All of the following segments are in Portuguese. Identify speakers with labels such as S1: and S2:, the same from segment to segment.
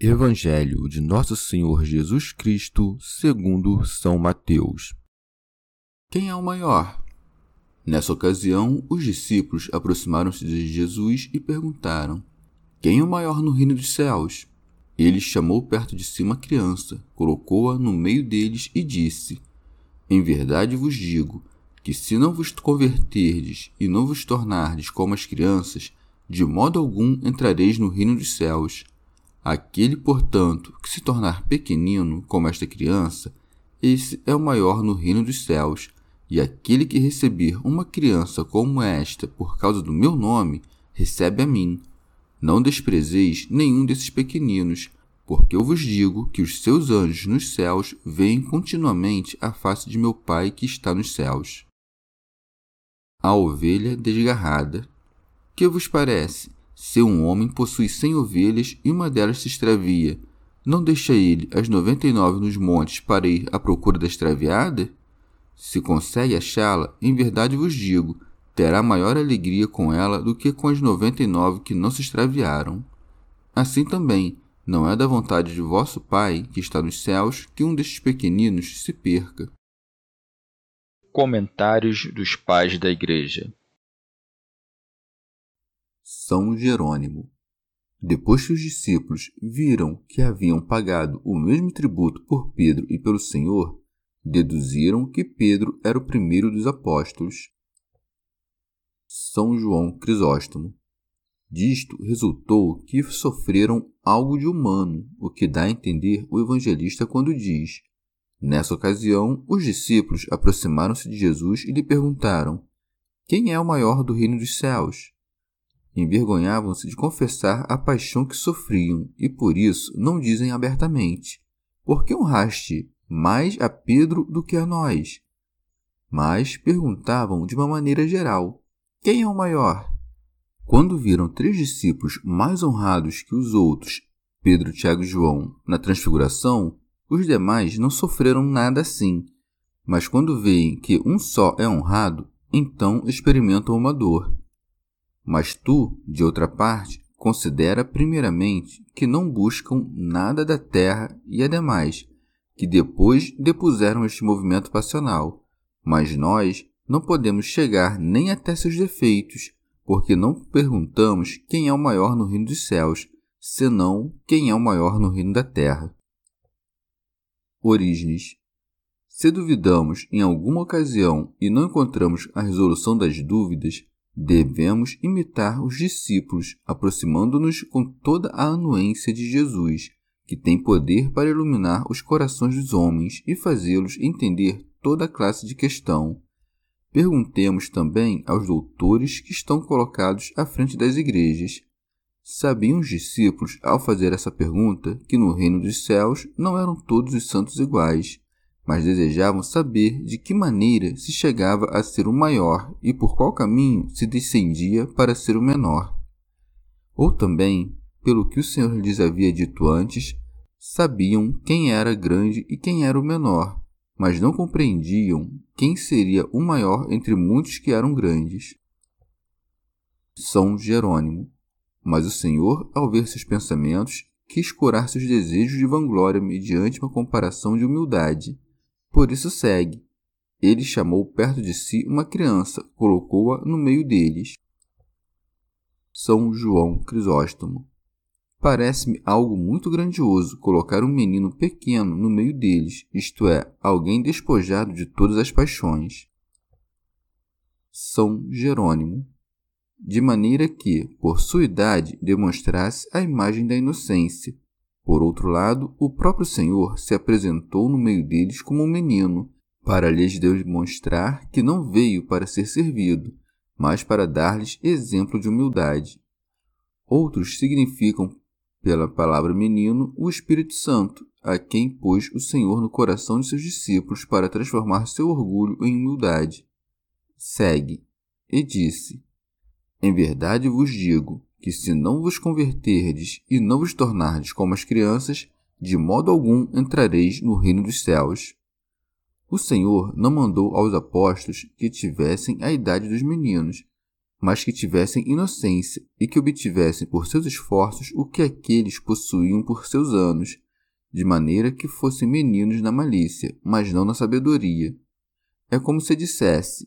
S1: Evangelho de Nosso Senhor Jesus Cristo, segundo São Mateus. Quem é o maior? Nessa ocasião, os discípulos aproximaram-se de Jesus e perguntaram: Quem é o maior no reino dos céus? Ele chamou perto de si uma criança, colocou-a no meio deles e disse: Em verdade vos digo que se não vos converterdes e não vos tornardes como as crianças, de modo algum entrareis no reino dos céus. Aquele, portanto, que se tornar pequenino como esta criança, esse é o maior no reino dos céus. E aquele que receber uma criança como esta por causa do meu nome, recebe a mim. Não desprezeis nenhum desses pequeninos, porque eu vos digo que os seus anjos nos céus veem continuamente a face de meu Pai que está nos céus. A ovelha desgarrada. Que vos parece? Se um homem possui cem ovelhas e uma delas se extravia, não deixa ele as noventa e nove nos montes para ir à procura da extraviada? Se consegue achá-la, em verdade vos digo, terá maior alegria com ela do que com as noventa e nove que não se extraviaram. Assim também, não é da vontade de vosso Pai, que está nos céus, que um destes pequeninos se perca.
S2: Comentários dos Pais da Igreja
S1: são Jerônimo. Depois que os discípulos viram que haviam pagado o mesmo tributo por Pedro e pelo Senhor, deduziram que Pedro era o primeiro dos apóstolos. São João Crisóstomo. Disto resultou que sofreram algo de humano, o que dá a entender o evangelista quando diz: Nessa ocasião, os discípulos aproximaram-se de Jesus e lhe perguntaram: Quem é o maior do reino dos céus? Envergonhavam-se de confessar a paixão que sofriam e por isso não dizem abertamente: Por que honraste mais a Pedro do que a nós? Mas perguntavam de uma maneira geral: Quem é o maior? Quando viram três discípulos mais honrados que os outros, Pedro, Tiago e João, na transfiguração, os demais não sofreram nada assim. Mas quando veem que um só é honrado, então experimentam uma dor. Mas tu, de outra parte, considera primeiramente que não buscam nada da terra e ademais, que depois depuseram este movimento passional. Mas nós não podemos chegar nem até seus defeitos, porque não perguntamos quem é o maior no reino dos céus, senão quem é o maior no reino da terra. Orígenes. Se duvidamos em alguma ocasião e não encontramos a resolução das dúvidas, Devemos imitar os discípulos, aproximando-nos com toda a anuência de Jesus, que tem poder para iluminar os corações dos homens e fazê-los entender toda classe de questão. Perguntemos também aos doutores que estão colocados à frente das igrejas. Sabiam os discípulos, ao fazer essa pergunta, que no reino dos céus não eram todos os santos iguais, mas desejavam saber de que maneira se chegava a ser o maior e por qual caminho se descendia para ser o menor. Ou também, pelo que o Senhor lhes havia dito antes, sabiam quem era grande e quem era o menor, mas não compreendiam quem seria o maior entre muitos que eram grandes. São Jerônimo. Mas o Senhor, ao ver seus pensamentos, quis curar seus desejos de vanglória mediante uma comparação de humildade por isso segue. Ele chamou perto de si uma criança, colocou-a no meio deles. São João Crisóstomo. Parece-me algo muito grandioso colocar um menino pequeno no meio deles, isto é, alguém despojado de todas as paixões. São Jerônimo. De maneira que, por sua idade, demonstrasse a imagem da inocência. Por outro lado, o próprio Senhor se apresentou no meio deles como um menino, para lhes demonstrar que não veio para ser servido, mas para dar-lhes exemplo de humildade. Outros significam pela palavra menino, o Espírito Santo, a quem pôs o Senhor no coração de seus discípulos para transformar seu orgulho em humildade. Segue, e disse: Em verdade vos digo que, se não vos converterdes e não vos tornardes como as crianças, de modo algum entrareis no reino dos céus. O Senhor não mandou aos apóstolos que tivessem a idade dos meninos, mas que tivessem inocência e que obtivessem por seus esforços o que aqueles possuíam por seus anos, de maneira que fossem meninos na malícia, mas não na sabedoria. É como se dissesse: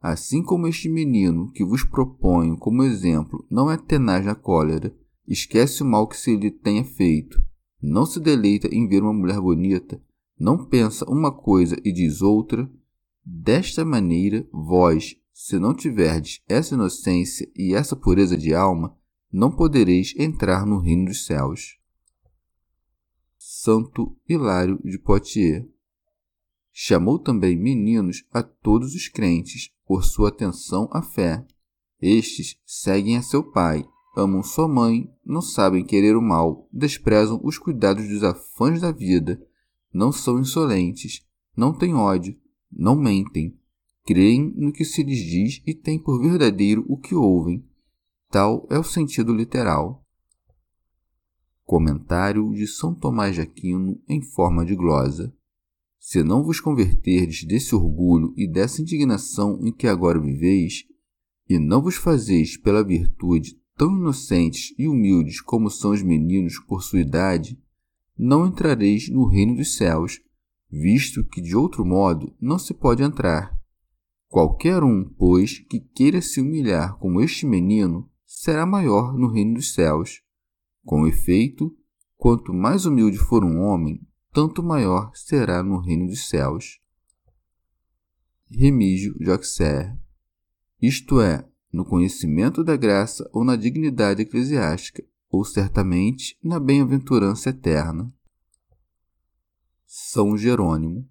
S1: Assim como este menino que vos proponho como exemplo não é tenaz na cólera, esquece o mal que se lhe tenha feito, não se deleita em ver uma mulher bonita, não pensa uma coisa e diz outra, desta maneira vós, se não tiverdes essa inocência e essa pureza de alma, não podereis entrar no reino dos céus. Santo Hilário de Poitiers chamou também meninos a todos os crentes por sua atenção à fé. Estes seguem a seu pai, amam sua mãe, não sabem querer o mal, desprezam os cuidados dos afãs da vida, não são insolentes, não têm ódio, não mentem, creem no que se lhes diz e têm por verdadeiro o que ouvem. Tal é o sentido literal. Comentário de São Tomás de Aquino em forma de glosa. Se não vos converterdes desse orgulho e dessa indignação em que agora viveis, e não vos fazeis pela virtude tão inocentes e humildes como são os meninos por sua idade, não entrareis no reino dos céus, visto que de outro modo não se pode entrar. Qualquer um, pois, que queira se humilhar como este menino, será maior no reino dos céus. Com efeito, quanto mais humilde for um homem, tanto maior será no reino dos céus. Remígio Joxer Isto é, no conhecimento da graça ou na dignidade eclesiástica, ou certamente na bem-aventurança eterna. São Jerônimo.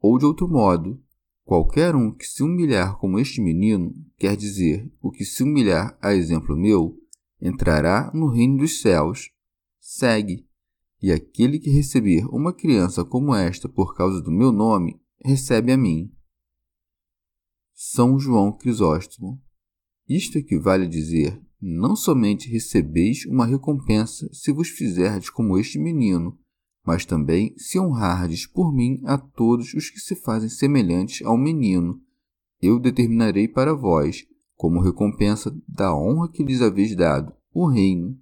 S1: Ou de outro modo, Qualquer um que se humilhar como este menino, quer dizer, o que se humilhar a exemplo meu, entrará no reino dos céus. Segue. E aquele que receber uma criança como esta por causa do meu nome, recebe a mim. São João Crisóstomo. Isto equivale a dizer: não somente recebeis uma recompensa se vos fizerdes como este menino, mas também se honrardes por mim a todos os que se fazem semelhantes ao menino, eu determinarei para vós, como recompensa da honra que lhes haveis dado, o reino.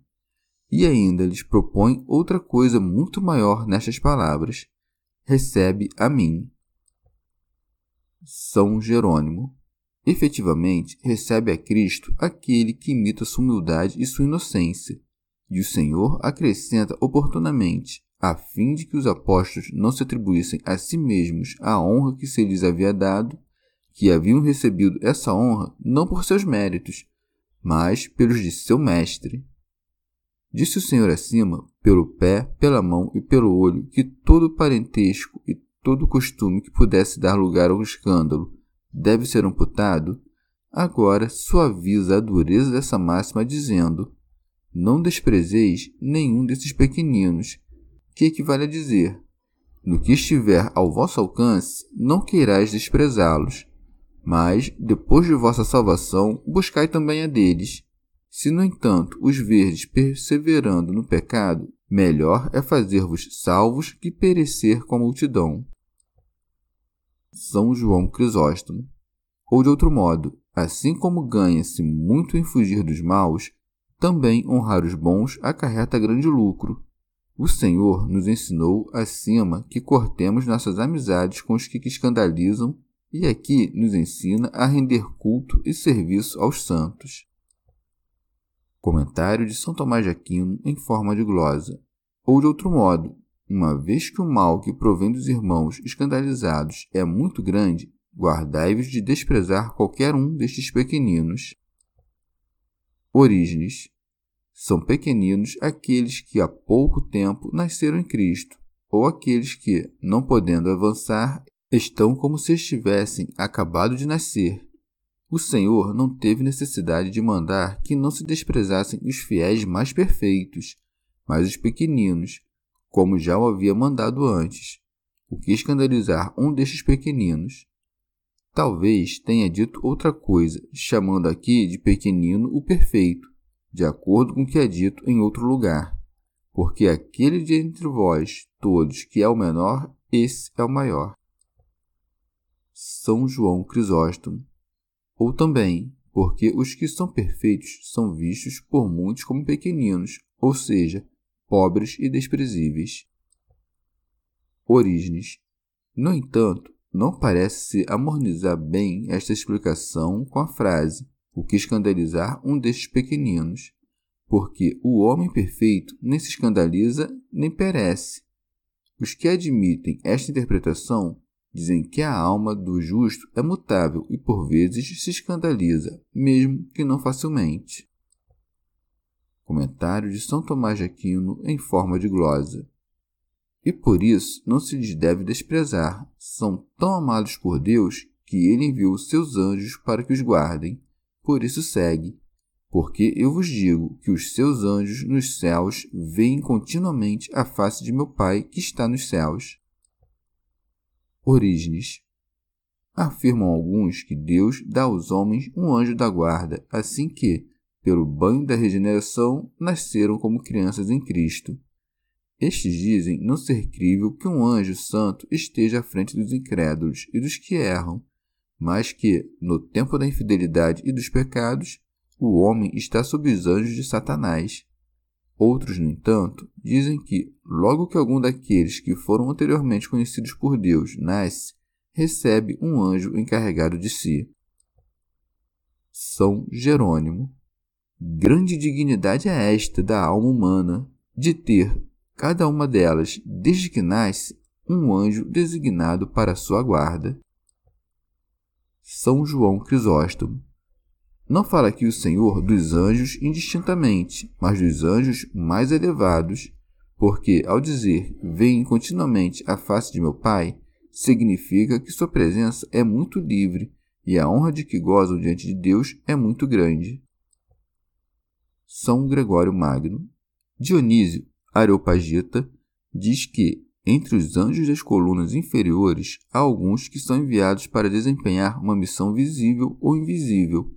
S1: E ainda lhes propõe outra coisa muito maior nestas palavras: recebe a mim. São Jerônimo. Efetivamente, recebe a Cristo aquele que imita sua humildade e sua inocência, e o Senhor acrescenta oportunamente: a fim de que os apóstolos não se atribuíssem a si mesmos a honra que se lhes havia dado, que haviam recebido essa honra não por seus méritos, mas pelos de seu mestre. Disse o Senhor acima, pelo pé, pela mão e pelo olho, que todo parentesco e todo costume que pudesse dar lugar ao escândalo deve ser amputado, agora suaviza a dureza dessa máxima, dizendo: Não desprezeis nenhum desses pequeninos, que equivale a dizer: No que estiver ao vosso alcance, não queirais desprezá-los, mas, depois de vossa salvação, buscai também a deles. Se, no entanto, os verdes perseverando no pecado, melhor é fazer-vos salvos que perecer com a multidão. São João Crisóstomo. Ou de outro modo, assim como ganha-se muito em fugir dos maus, também honrar os bons acarreta grande lucro, o Senhor nos ensinou acima que cortemos nossas amizades com os que escandalizam e aqui nos ensina a render culto e serviço aos santos. Comentário de São Tomás de Aquino em forma de glosa. Ou de outro modo, uma vez que o mal que provém dos irmãos escandalizados é muito grande, guardai-vos de desprezar qualquer um destes pequeninos. Orígenes. São pequeninos aqueles que há pouco tempo nasceram em Cristo, ou aqueles que, não podendo avançar, estão como se estivessem acabado de nascer o Senhor não teve necessidade de mandar que não se desprezassem os fiéis mais perfeitos, mas os pequeninos, como já o havia mandado antes. O que escandalizar um destes pequeninos? Talvez tenha dito outra coisa, chamando aqui de pequenino o perfeito, de acordo com o que é dito em outro lugar. Porque aquele de entre vós todos que é o menor, esse é o maior. São João Crisóstomo ou também porque os que são perfeitos são vistos por muitos como pequeninos, ou seja, pobres e desprezíveis. Orígenes. No entanto, não parece se harmonizar bem esta explicação com a frase o que escandalizar um destes pequeninos, porque o homem perfeito nem se escandaliza nem perece. Os que admitem esta interpretação Dizem que a alma do justo é mutável e por vezes se escandaliza, mesmo que não facilmente. Comentário de São Tomás de Aquino em forma de glosa. E por isso não se lhes deve desprezar, são tão amados por Deus que ele enviou os seus anjos para que os guardem. Por isso segue. Porque eu vos digo que os seus anjos nos céus veem continuamente a face de meu Pai que está nos céus. Orígenes. Afirmam alguns que Deus dá aos homens um anjo da guarda, assim que, pelo banho da regeneração, nasceram como crianças em Cristo. Estes dizem não ser crível que um anjo santo esteja à frente dos incrédulos e dos que erram, mas que, no tempo da infidelidade e dos pecados, o homem está sob os anjos de Satanás. Outros, no entanto, dizem que, logo que algum daqueles que foram anteriormente conhecidos por Deus nasce, recebe um anjo encarregado de si. São Jerônimo. Grande dignidade é esta da alma humana, de ter, cada uma delas, desde que nasce, um anjo designado para sua guarda. São João Crisóstomo. Não fala aqui o Senhor dos anjos indistintamente, mas dos anjos mais elevados, porque, ao dizer veem continuamente a face de meu Pai, significa que sua presença é muito livre e a honra de que gozam diante de Deus é muito grande. São Gregório Magno. Dionísio Areopagita diz que, entre os anjos das colunas inferiores, há alguns que são enviados para desempenhar uma missão visível ou invisível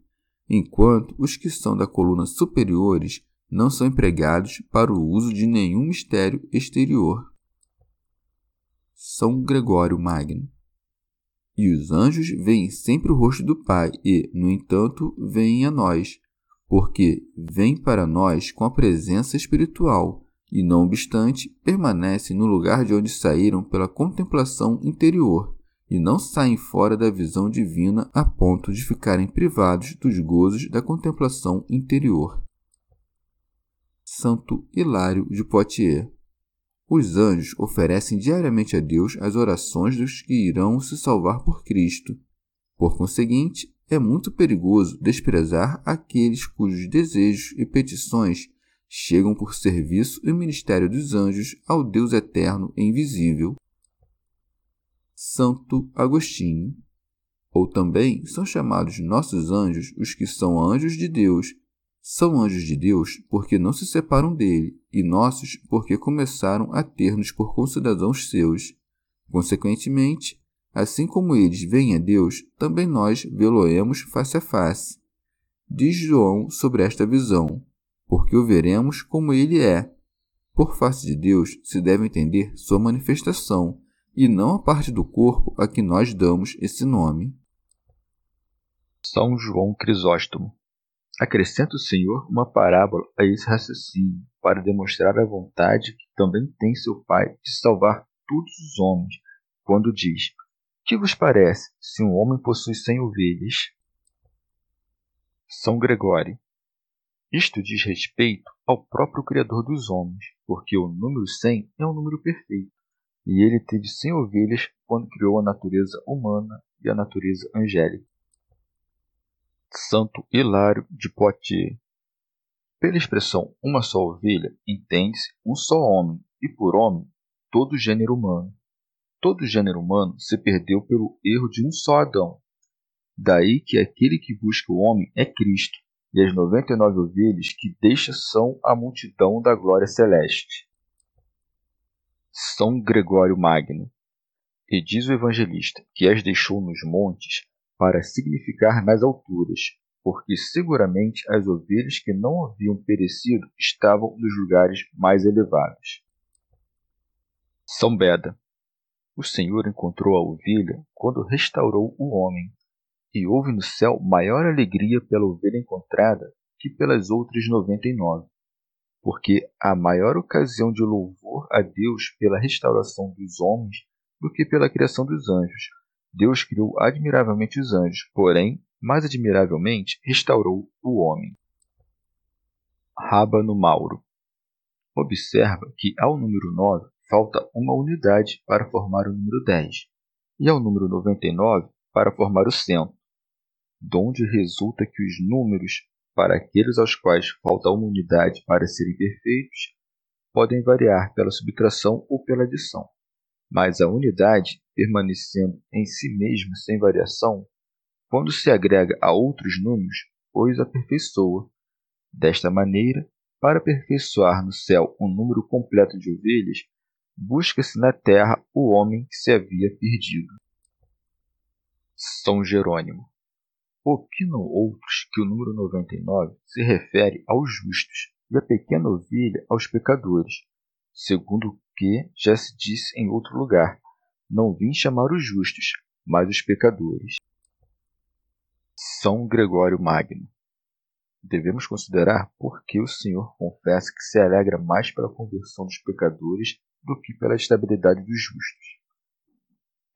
S1: enquanto os que são da coluna superiores não são empregados para o uso de nenhum mistério exterior. São Gregório Magno. E os anjos veem sempre o rosto do Pai e, no entanto, veem a nós, porque vêm para nós com a presença espiritual e, não obstante, permanecem no lugar de onde saíram pela contemplação interior e não saem fora da visão divina a ponto de ficarem privados dos gozos da contemplação interior. Santo Hilário de Poitiers Os anjos oferecem diariamente a Deus as orações dos que irão se salvar por Cristo. Por conseguinte, é muito perigoso desprezar aqueles cujos desejos e petições chegam por serviço e ministério dos anjos ao Deus eterno e invisível. Santo Agostinho. Ou também são chamados nossos anjos os que são anjos de Deus. São anjos de Deus porque não se separam dele, e nossos porque começaram a ter-nos por concidadãos seus. Consequentemente, assim como eles veem a Deus, também nós vê-lo-emos face a face. Diz João sobre esta visão, porque o veremos como ele é. Por face de Deus se deve entender sua manifestação, e não a parte do corpo a que nós damos esse nome.
S2: São João Crisóstomo. Acrescenta o Senhor uma parábola a esse raciocínio, para demonstrar a vontade que também tem seu Pai de salvar todos os homens, quando diz: Que vos parece se um homem possui cem ovelhas? São Gregório. Isto diz respeito ao próprio Criador dos homens, porque o número 100 é um número perfeito, e ele teve 100 ovelhas quando criou a natureza humana e a natureza angélica. Santo Hilário de Poitiers Pela expressão uma só ovelha, entende-se um só homem, e por homem, todo gênero humano. Todo gênero humano se perdeu pelo erro de um só Adão. Daí que aquele que busca o homem é Cristo, e as noventa e nove ovelhas que deixa são a multidão da glória celeste. São Gregório Magno. E diz o evangelista que as deixou nos montes para significar nas alturas, porque seguramente as ovelhas que não haviam perecido estavam nos lugares mais elevados. São Beda. O Senhor encontrou a ovelha quando restaurou o homem e houve no céu maior alegria pela ovelha encontrada que pelas outras noventa e nove, porque há maior ocasião de louvor a Deus pela restauração dos homens do que pela criação dos anjos. Deus criou admiravelmente os anjos, porém, mais admiravelmente, restaurou o homem. Rábano Mauro. Observa que ao número 9 falta uma unidade para formar o número 10, e ao número 99 para formar o cento donde resulta que os números, para aqueles aos quais falta uma unidade para serem perfeitos, podem variar pela subtração ou pela adição. Mas a unidade, permanecendo em si mesma sem variação, quando se agrega a outros números, os aperfeiçoa. Desta maneira, para aperfeiçoar no céu um número completo de ovelhas, busca-se na terra o homem que se havia perdido. São Jerônimo Opinam outros que o número 99 se refere aos justos e a pequena ovelha aos pecadores, segundo o que já se disse em outro lugar: Não vim chamar os justos, mas os pecadores. São Gregório Magno. Devemos considerar por que o Senhor confessa que se alegra mais pela conversão dos pecadores do que pela estabilidade dos justos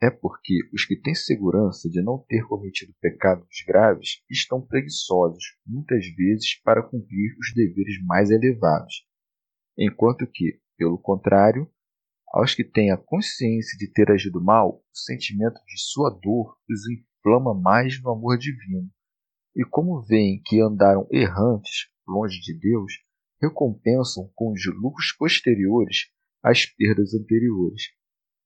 S2: é porque os que têm segurança de não ter cometido pecados graves estão preguiçosos, muitas vezes, para cumprir os deveres mais elevados, enquanto que, pelo contrário, aos que têm a consciência de ter agido mal, o sentimento de sua dor os inflama mais no amor divino, e como veem que andaram errantes, longe de Deus, recompensam com os lucros posteriores as perdas anteriores.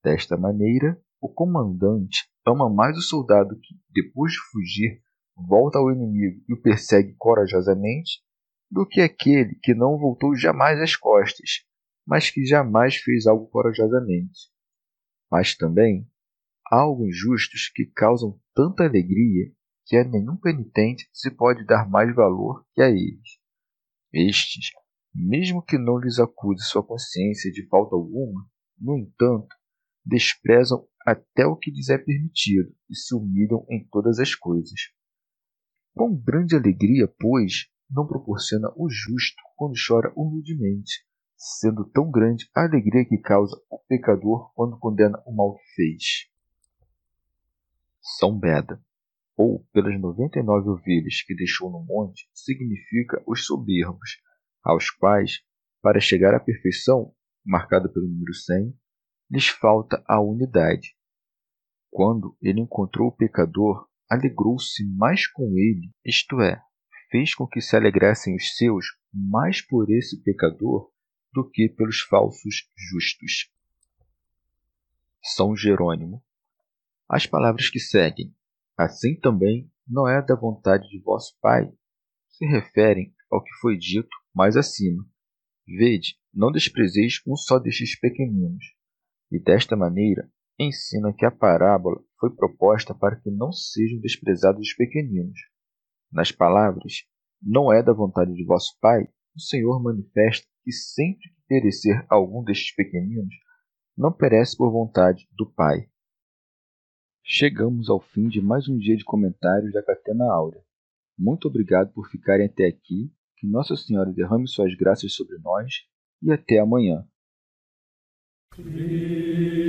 S2: Desta maneira, o comandante ama mais o soldado que, depois de fugir, volta ao inimigo e o persegue corajosamente, do que aquele que não voltou jamais às costas, mas que jamais fez algo corajosamente. Mas também há alguns justos que causam tanta alegria que a nenhum penitente se pode dar mais valor que a eles. Estes, mesmo que não lhes acuse sua consciência de falta alguma, no entanto, desprezam até o que lhes é permitido e se humilham em todas as coisas. Quão grande alegria, pois, não proporciona o justo quando chora humildemente, sendo tão grande a alegria que causa o pecador quando condena o mal que fez. São Beda, ou pelas noventa e nove ovelhas que deixou no monte, significa os soberbos, aos quais, para chegar à perfeição, marcada pelo número cem, lhes falta a unidade. Quando ele encontrou o pecador, alegrou-se mais com ele, isto é, fez com que se alegrassem os seus mais por esse pecador do que pelos falsos justos. São Jerônimo. As palavras que seguem, assim também não é da vontade de vosso Pai, se referem ao que foi dito mais acima. Vede, não desprezeis um só destes pequeninos e desta maneira ensina que a parábola foi proposta para que não sejam desprezados os pequeninos. Nas palavras, não é da vontade de vosso Pai, o Senhor manifesta que sempre que perecer algum destes pequeninos, não perece por vontade do Pai. Chegamos ao fim de mais um dia de comentários da Catena Áurea. Muito obrigado por ficarem até aqui, que Nossa Senhora derrame suas graças sobre nós e até amanhã.
S3: Please.